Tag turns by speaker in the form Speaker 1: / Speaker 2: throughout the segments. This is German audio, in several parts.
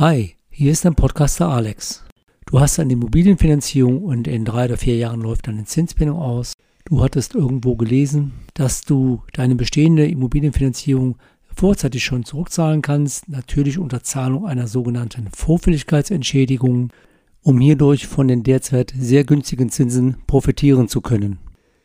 Speaker 1: Hi, hier ist dein Podcaster Alex. Du hast eine Immobilienfinanzierung und in drei oder vier Jahren läuft deine Zinsbindung aus. Du hattest irgendwo gelesen, dass du deine bestehende Immobilienfinanzierung vorzeitig schon zurückzahlen kannst, natürlich unter Zahlung einer sogenannten Vorfälligkeitsentschädigung, um hierdurch von den derzeit sehr günstigen Zinsen profitieren zu können.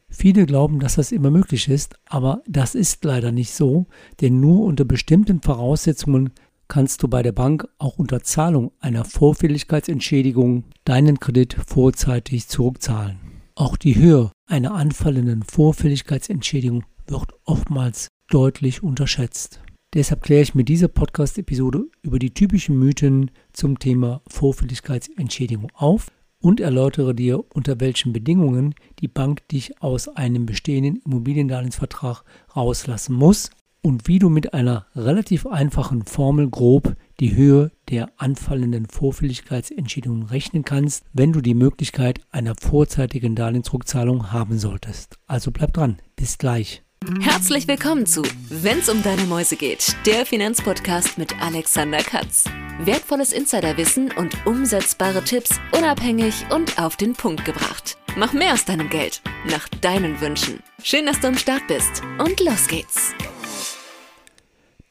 Speaker 1: Viele glauben, dass das immer möglich ist, aber das ist leider nicht so, denn nur unter bestimmten Voraussetzungen kannst du bei der Bank auch unter Zahlung einer Vorfälligkeitsentschädigung deinen Kredit vorzeitig zurückzahlen. Auch die Höhe einer anfallenden Vorfälligkeitsentschädigung wird oftmals deutlich unterschätzt. Deshalb kläre ich mit dieser Podcast-Episode über die typischen Mythen zum Thema Vorfälligkeitsentschädigung auf und erläutere dir, unter welchen Bedingungen die Bank dich aus einem bestehenden Immobiliendarlehensvertrag rauslassen muss und wie du mit einer relativ einfachen Formel grob die Höhe der anfallenden Vorfälligkeitsentschädigung rechnen kannst, wenn du die Möglichkeit einer vorzeitigen Darlehensrückzahlung haben solltest. Also bleib dran, bis gleich.
Speaker 2: Herzlich willkommen zu Wenn's um deine Mäuse geht, der Finanzpodcast mit Alexander Katz. Wertvolles Insiderwissen und umsetzbare Tipps unabhängig und auf den Punkt gebracht. Mach mehr aus deinem Geld, nach deinen Wünschen. Schön, dass du am Start bist und los geht's.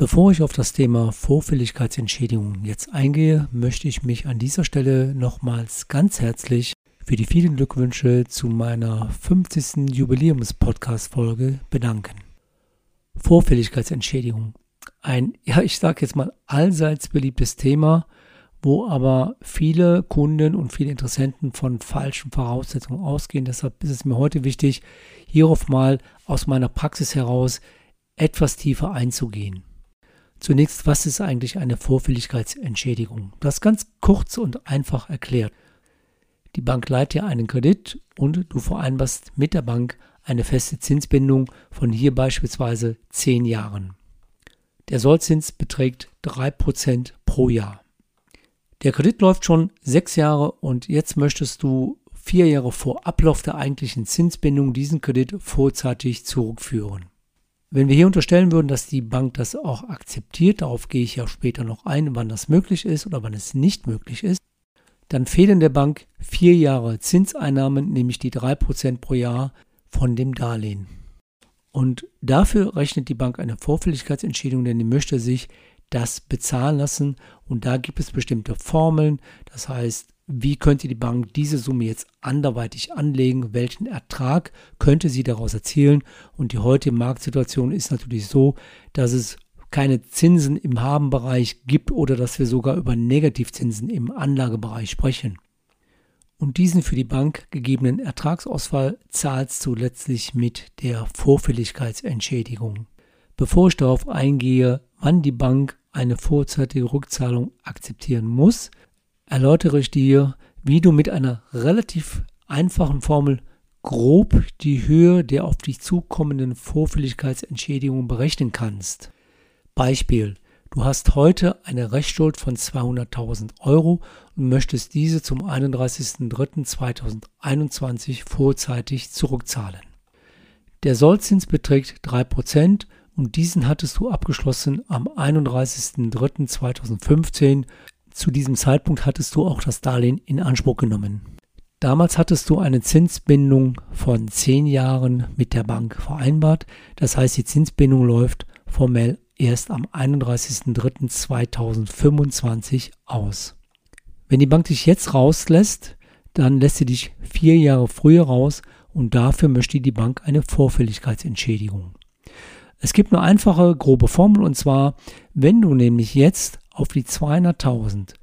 Speaker 1: Bevor ich auf das Thema Vorfälligkeitsentschädigung jetzt eingehe, möchte ich mich an dieser Stelle nochmals ganz herzlich für die vielen Glückwünsche zu meiner 50. Jubiläums-Podcast-Folge bedanken. Vorfälligkeitsentschädigung. Ein, ja, ich sage jetzt mal allseits beliebtes Thema, wo aber viele Kunden und viele Interessenten von falschen Voraussetzungen ausgehen. Deshalb ist es mir heute wichtig, hierauf mal aus meiner Praxis heraus etwas tiefer einzugehen. Zunächst, was ist eigentlich eine Vorfälligkeitsentschädigung? Das ganz kurz und einfach erklärt. Die Bank leiht dir einen Kredit und du vereinbarst mit der Bank eine feste Zinsbindung von hier beispielsweise 10 Jahren. Der Sollzins beträgt 3% pro Jahr. Der Kredit läuft schon 6 Jahre und jetzt möchtest du vier Jahre vor Ablauf der eigentlichen Zinsbindung diesen Kredit vorzeitig zurückführen. Wenn wir hier unterstellen würden, dass die Bank das auch akzeptiert, darauf gehe ich ja später noch ein, wann das möglich ist oder wann es nicht möglich ist, dann fehlen der Bank vier Jahre Zinseinnahmen, nämlich die 3% pro Jahr von dem Darlehen. Und dafür rechnet die Bank eine Vorfälligkeitsentschädigung, denn die möchte sich das bezahlen lassen. Und da gibt es bestimmte Formeln. Das heißt, wie könnte die Bank diese Summe jetzt anderweitig anlegen, welchen Ertrag könnte sie daraus erzielen. Und die heutige Marktsituation ist natürlich so, dass es keine Zinsen im Habenbereich gibt oder dass wir sogar über Negativzinsen im Anlagebereich sprechen. Und diesen für die Bank gegebenen Ertragsausfall zahlst du letztlich mit der Vorfälligkeitsentschädigung. Bevor ich darauf eingehe, wann die Bank eine vorzeitige Rückzahlung akzeptieren muss, erläutere ich dir, wie du mit einer relativ einfachen Formel grob die Höhe der auf dich zukommenden Vorfälligkeitsentschädigung berechnen kannst. Beispiel. Du hast heute eine Rechtsschuld von 200.000 Euro und möchtest diese zum 31.03.2021 vorzeitig zurückzahlen. Der Sollzins beträgt 3% und diesen hattest du abgeschlossen am 31.03.2015 zu diesem Zeitpunkt hattest du auch das Darlehen in Anspruch genommen. Damals hattest du eine Zinsbindung von 10 Jahren mit der Bank vereinbart. Das heißt, die Zinsbindung läuft formell erst am 31.03.2025 aus. Wenn die Bank dich jetzt rauslässt, dann lässt sie dich vier Jahre früher raus und dafür möchte die Bank eine Vorfälligkeitsentschädigung. Es gibt eine einfache, grobe Formel und zwar, wenn du nämlich jetzt auf die 200.000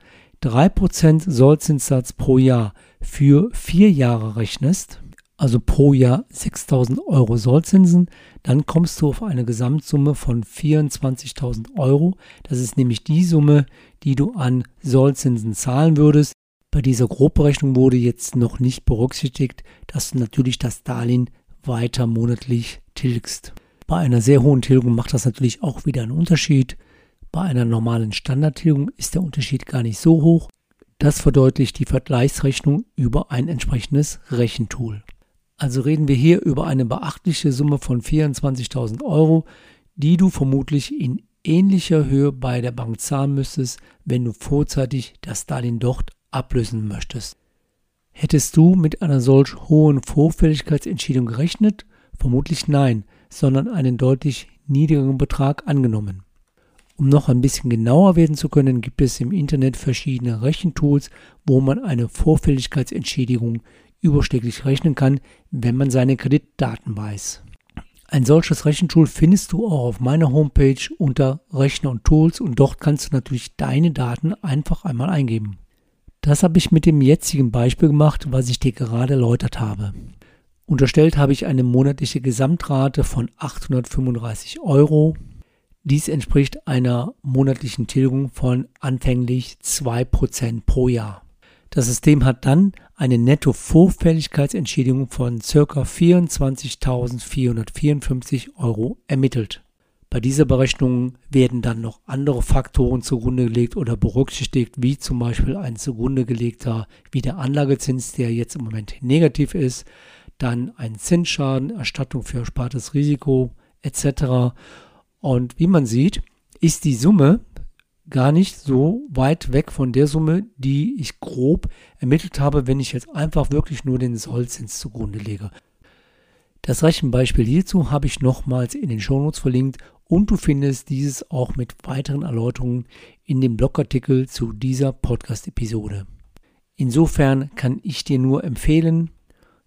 Speaker 1: 3% Sollzinssatz pro Jahr für vier Jahre rechnest, also pro Jahr 6.000 Euro Sollzinsen, dann kommst du auf eine Gesamtsumme von 24.000 Euro. Das ist nämlich die Summe, die du an Sollzinsen zahlen würdest. Bei dieser Grobberechnung wurde jetzt noch nicht berücksichtigt, dass du natürlich das Darlehen weiter monatlich tilgst. Bei einer sehr hohen Tilgung macht das natürlich auch wieder einen Unterschied. Bei einer normalen Standardtilgung ist der Unterschied gar nicht so hoch. Das verdeutlicht die Vergleichsrechnung über ein entsprechendes Rechentool. Also reden wir hier über eine beachtliche Summe von 24.000 Euro, die du vermutlich in ähnlicher Höhe bei der Bank zahlen müsstest, wenn du vorzeitig das Darlehen dort ablösen möchtest. Hättest du mit einer solch hohen Vorfälligkeitsentschädigung gerechnet? Vermutlich nein, sondern einen deutlich niedrigeren Betrag angenommen. Um noch ein bisschen genauer werden zu können, gibt es im Internet verschiedene Rechentools, wo man eine Vorfälligkeitsentschädigung überschläglich rechnen kann, wenn man seine Kreditdaten weiß. Ein solches Rechentool findest du auch auf meiner Homepage unter Rechner und Tools und dort kannst du natürlich deine Daten einfach einmal eingeben. Das habe ich mit dem jetzigen Beispiel gemacht, was ich dir gerade erläutert habe. Unterstellt habe ich eine monatliche Gesamtrate von 835 Euro. Dies entspricht einer monatlichen Tilgung von anfänglich 2% pro Jahr. Das System hat dann eine Netto-Vorfälligkeitsentschädigung von ca. 24.454 Euro ermittelt. Bei dieser Berechnung werden dann noch andere Faktoren zugrunde gelegt oder berücksichtigt, wie zum Beispiel ein zugrunde gelegter Wiederanlagezins, der jetzt im Moment negativ ist, dann ein Zinsschaden, Erstattung für erspartes Risiko etc. Und wie man sieht, ist die Summe gar nicht so weit weg von der Summe, die ich grob ermittelt habe, wenn ich jetzt einfach wirklich nur den Sollzins zugrunde lege. Das Rechenbeispiel hierzu habe ich nochmals in den Shownotes verlinkt und du findest dieses auch mit weiteren Erläuterungen in dem Blogartikel zu dieser Podcast-Episode. Insofern kann ich dir nur empfehlen,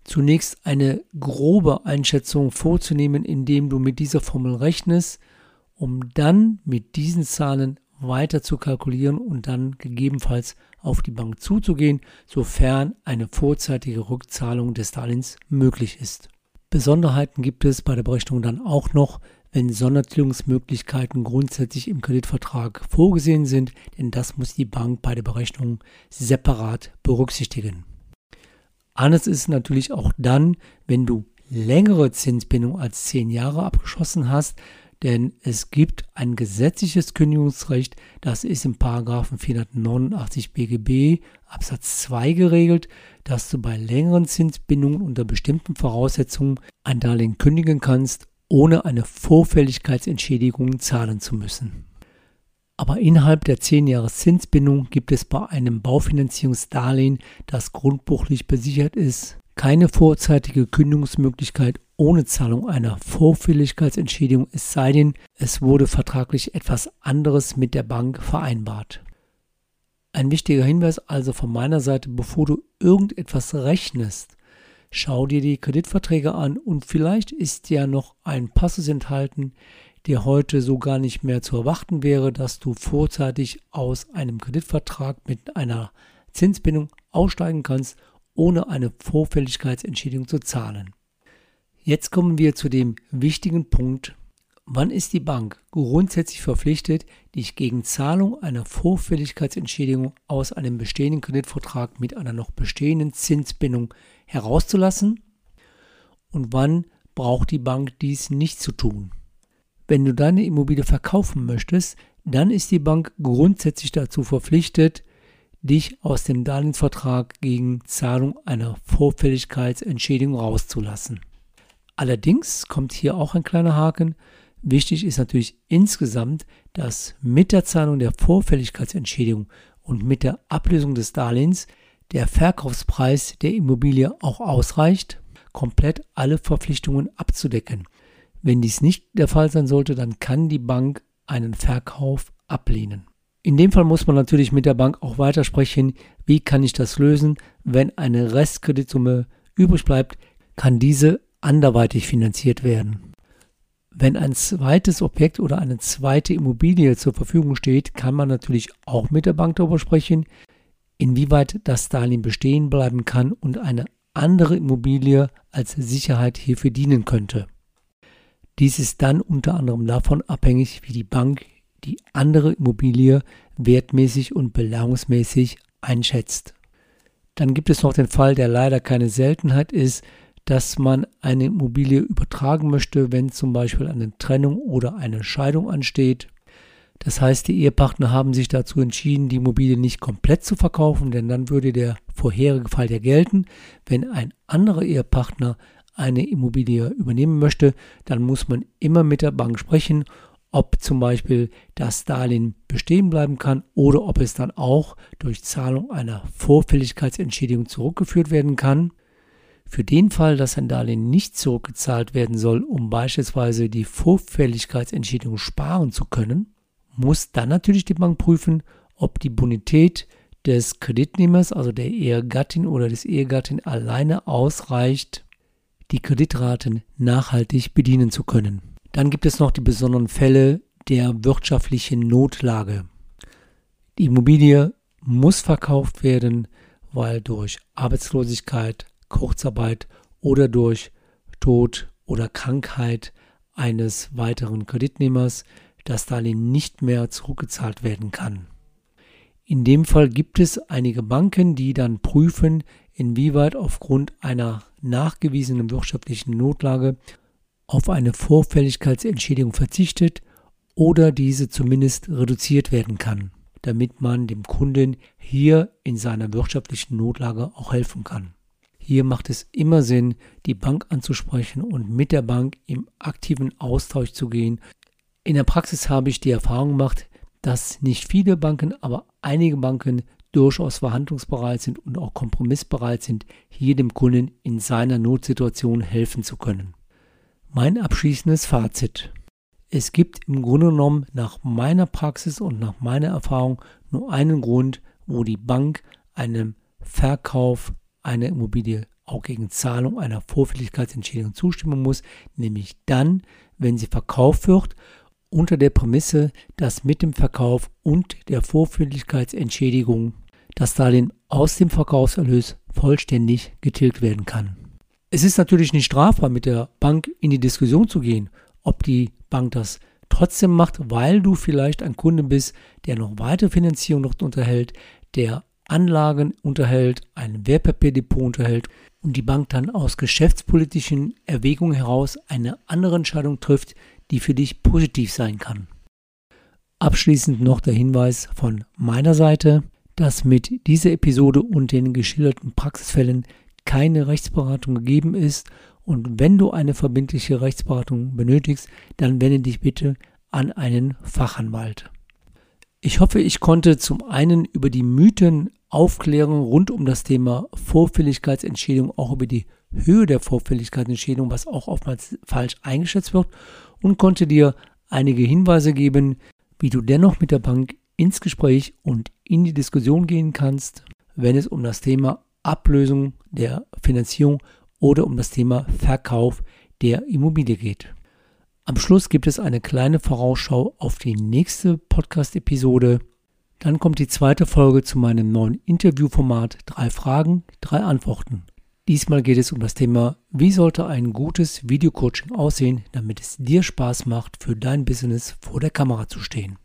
Speaker 1: zunächst eine grobe Einschätzung vorzunehmen, indem du mit dieser Formel rechnest, um dann mit diesen Zahlen weiter zu kalkulieren und dann gegebenenfalls auf die Bank zuzugehen, sofern eine vorzeitige Rückzahlung des Darlehens möglich ist. Besonderheiten gibt es bei der Berechnung dann auch noch, wenn Sondertilgungsmöglichkeiten grundsätzlich im Kreditvertrag vorgesehen sind, denn das muss die Bank bei der Berechnung separat berücksichtigen. Anders ist es natürlich auch dann, wenn du längere Zinsbindung als 10 Jahre abgeschlossen hast, denn es gibt ein gesetzliches Kündigungsrecht, das ist im Paragraphen 489 BGB Absatz 2 geregelt, dass du bei längeren Zinsbindungen unter bestimmten Voraussetzungen ein Darlehen kündigen kannst ohne eine Vorfälligkeitsentschädigung zahlen zu müssen. Aber innerhalb der 10 Jahre Zinsbindung gibt es bei einem Baufinanzierungsdarlehen, das grundbuchlich besichert ist, keine vorzeitige Kündigungsmöglichkeit ohne Zahlung einer Vorfälligkeitsentschädigung, es sei denn, es wurde vertraglich etwas anderes mit der Bank vereinbart. Ein wichtiger Hinweis also von meiner Seite, bevor du irgendetwas rechnest, Schau dir die Kreditverträge an und vielleicht ist ja noch ein Passus enthalten, der heute so gar nicht mehr zu erwarten wäre, dass du vorzeitig aus einem Kreditvertrag mit einer Zinsbindung aussteigen kannst, ohne eine Vorfälligkeitsentschädigung zu zahlen. Jetzt kommen wir zu dem wichtigen Punkt, wann ist die Bank grundsätzlich verpflichtet, dich gegen Zahlung einer Vorfälligkeitsentschädigung aus einem bestehenden Kreditvertrag mit einer noch bestehenden Zinsbindung herauszulassen und wann braucht die Bank dies nicht zu tun. Wenn du deine Immobilie verkaufen möchtest, dann ist die Bank grundsätzlich dazu verpflichtet, dich aus dem Darlehensvertrag gegen Zahlung einer Vorfälligkeitsentschädigung rauszulassen. Allerdings kommt hier auch ein kleiner Haken. Wichtig ist natürlich insgesamt, dass mit der Zahlung der Vorfälligkeitsentschädigung und mit der Ablösung des Darlehens der Verkaufspreis der Immobilie auch ausreicht, komplett alle Verpflichtungen abzudecken. Wenn dies nicht der Fall sein sollte, dann kann die Bank einen Verkauf ablehnen. In dem Fall muss man natürlich mit der Bank auch weitersprechen, wie kann ich das lösen, wenn eine Restkreditsumme übrig bleibt, kann diese anderweitig finanziert werden. Wenn ein zweites Objekt oder eine zweite Immobilie zur Verfügung steht, kann man natürlich auch mit der Bank darüber sprechen, inwieweit das Darlehen bestehen bleiben kann und eine andere Immobilie als Sicherheit hierfür dienen könnte. Dies ist dann unter anderem davon abhängig, wie die Bank die andere Immobilie wertmäßig und beleihungsmäßig einschätzt. Dann gibt es noch den Fall, der leider keine Seltenheit ist, dass man eine Immobilie übertragen möchte, wenn zum Beispiel eine Trennung oder eine Scheidung ansteht das heißt, die Ehepartner haben sich dazu entschieden, die Immobilie nicht komplett zu verkaufen, denn dann würde der vorherige Fall ja gelten. Wenn ein anderer Ehepartner eine Immobilie übernehmen möchte, dann muss man immer mit der Bank sprechen, ob zum Beispiel das Darlehen bestehen bleiben kann oder ob es dann auch durch Zahlung einer Vorfälligkeitsentschädigung zurückgeführt werden kann. Für den Fall, dass ein Darlehen nicht zurückgezahlt werden soll, um beispielsweise die Vorfälligkeitsentschädigung sparen zu können, muss dann natürlich die Bank prüfen, ob die Bonität des Kreditnehmers, also der Ehegattin oder des Ehegattin, alleine ausreicht, die Kreditraten nachhaltig bedienen zu können. Dann gibt es noch die besonderen Fälle der wirtschaftlichen Notlage. Die Immobilie muss verkauft werden, weil durch Arbeitslosigkeit, Kurzarbeit oder durch Tod oder Krankheit eines weiteren Kreditnehmers das Darlehen nicht mehr zurückgezahlt werden kann. In dem Fall gibt es einige Banken, die dann prüfen, inwieweit aufgrund einer nachgewiesenen wirtschaftlichen Notlage auf eine Vorfälligkeitsentschädigung verzichtet oder diese zumindest reduziert werden kann, damit man dem Kunden hier in seiner wirtschaftlichen Notlage auch helfen kann. Hier macht es immer Sinn, die Bank anzusprechen und mit der Bank im aktiven Austausch zu gehen. In der Praxis habe ich die Erfahrung gemacht, dass nicht viele Banken, aber einige Banken durchaus verhandlungsbereit sind und auch kompromissbereit sind, hier dem Kunden in seiner Notsituation helfen zu können. Mein abschließendes Fazit. Es gibt im Grunde genommen nach meiner Praxis und nach meiner Erfahrung nur einen Grund, wo die Bank einem Verkauf eine Immobilie auch gegen Zahlung einer Vorfälligkeitsentschädigung zustimmen muss, nämlich dann, wenn sie verkauft wird, unter der Prämisse, dass mit dem Verkauf und der Vorfälligkeitsentschädigung das Darlehen aus dem Verkaufserlös vollständig getilgt werden kann. Es ist natürlich nicht strafbar, mit der Bank in die Diskussion zu gehen, ob die Bank das trotzdem macht, weil du vielleicht ein Kunde bist, der noch weitere Finanzierung noch unterhält, der Anlagen unterhält, ein Wertpapierdepot unterhält und die Bank dann aus geschäftspolitischen Erwägungen heraus eine andere Entscheidung trifft, die für dich positiv sein kann. Abschließend noch der Hinweis von meiner Seite, dass mit dieser Episode und den geschilderten Praxisfällen keine Rechtsberatung gegeben ist und wenn du eine verbindliche Rechtsberatung benötigst, dann wende dich bitte an einen Fachanwalt. Ich hoffe, ich konnte zum einen über die Mythen aufklären rund um das Thema Vorfälligkeitsentschädigung, auch über die Höhe der Vorfälligkeitsentschädigung, was auch oftmals falsch eingeschätzt wird, und konnte dir einige Hinweise geben, wie du dennoch mit der Bank ins Gespräch und in die Diskussion gehen kannst, wenn es um das Thema Ablösung der Finanzierung oder um das Thema Verkauf der Immobilie geht. Am Schluss gibt es eine kleine Vorausschau auf die nächste Podcast-Episode. Dann kommt die zweite Folge zu meinem neuen Interviewformat Drei Fragen, drei Antworten. Diesmal geht es um das Thema, wie sollte ein gutes Videocoaching aussehen, damit es dir Spaß macht, für dein Business vor der Kamera zu stehen.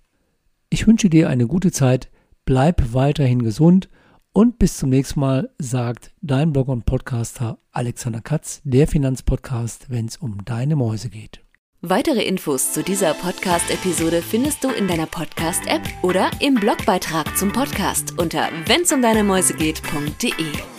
Speaker 1: Ich wünsche dir eine gute Zeit, bleib weiterhin gesund und bis zum nächsten Mal, sagt dein Blogger und Podcaster Alexander Katz, der Finanzpodcast, wenn es um deine Mäuse geht.
Speaker 2: Weitere Infos zu dieser Podcast-Episode findest du in deiner Podcast-App oder im Blogbeitrag zum Podcast unter wennsumdeinemäusegeht.de.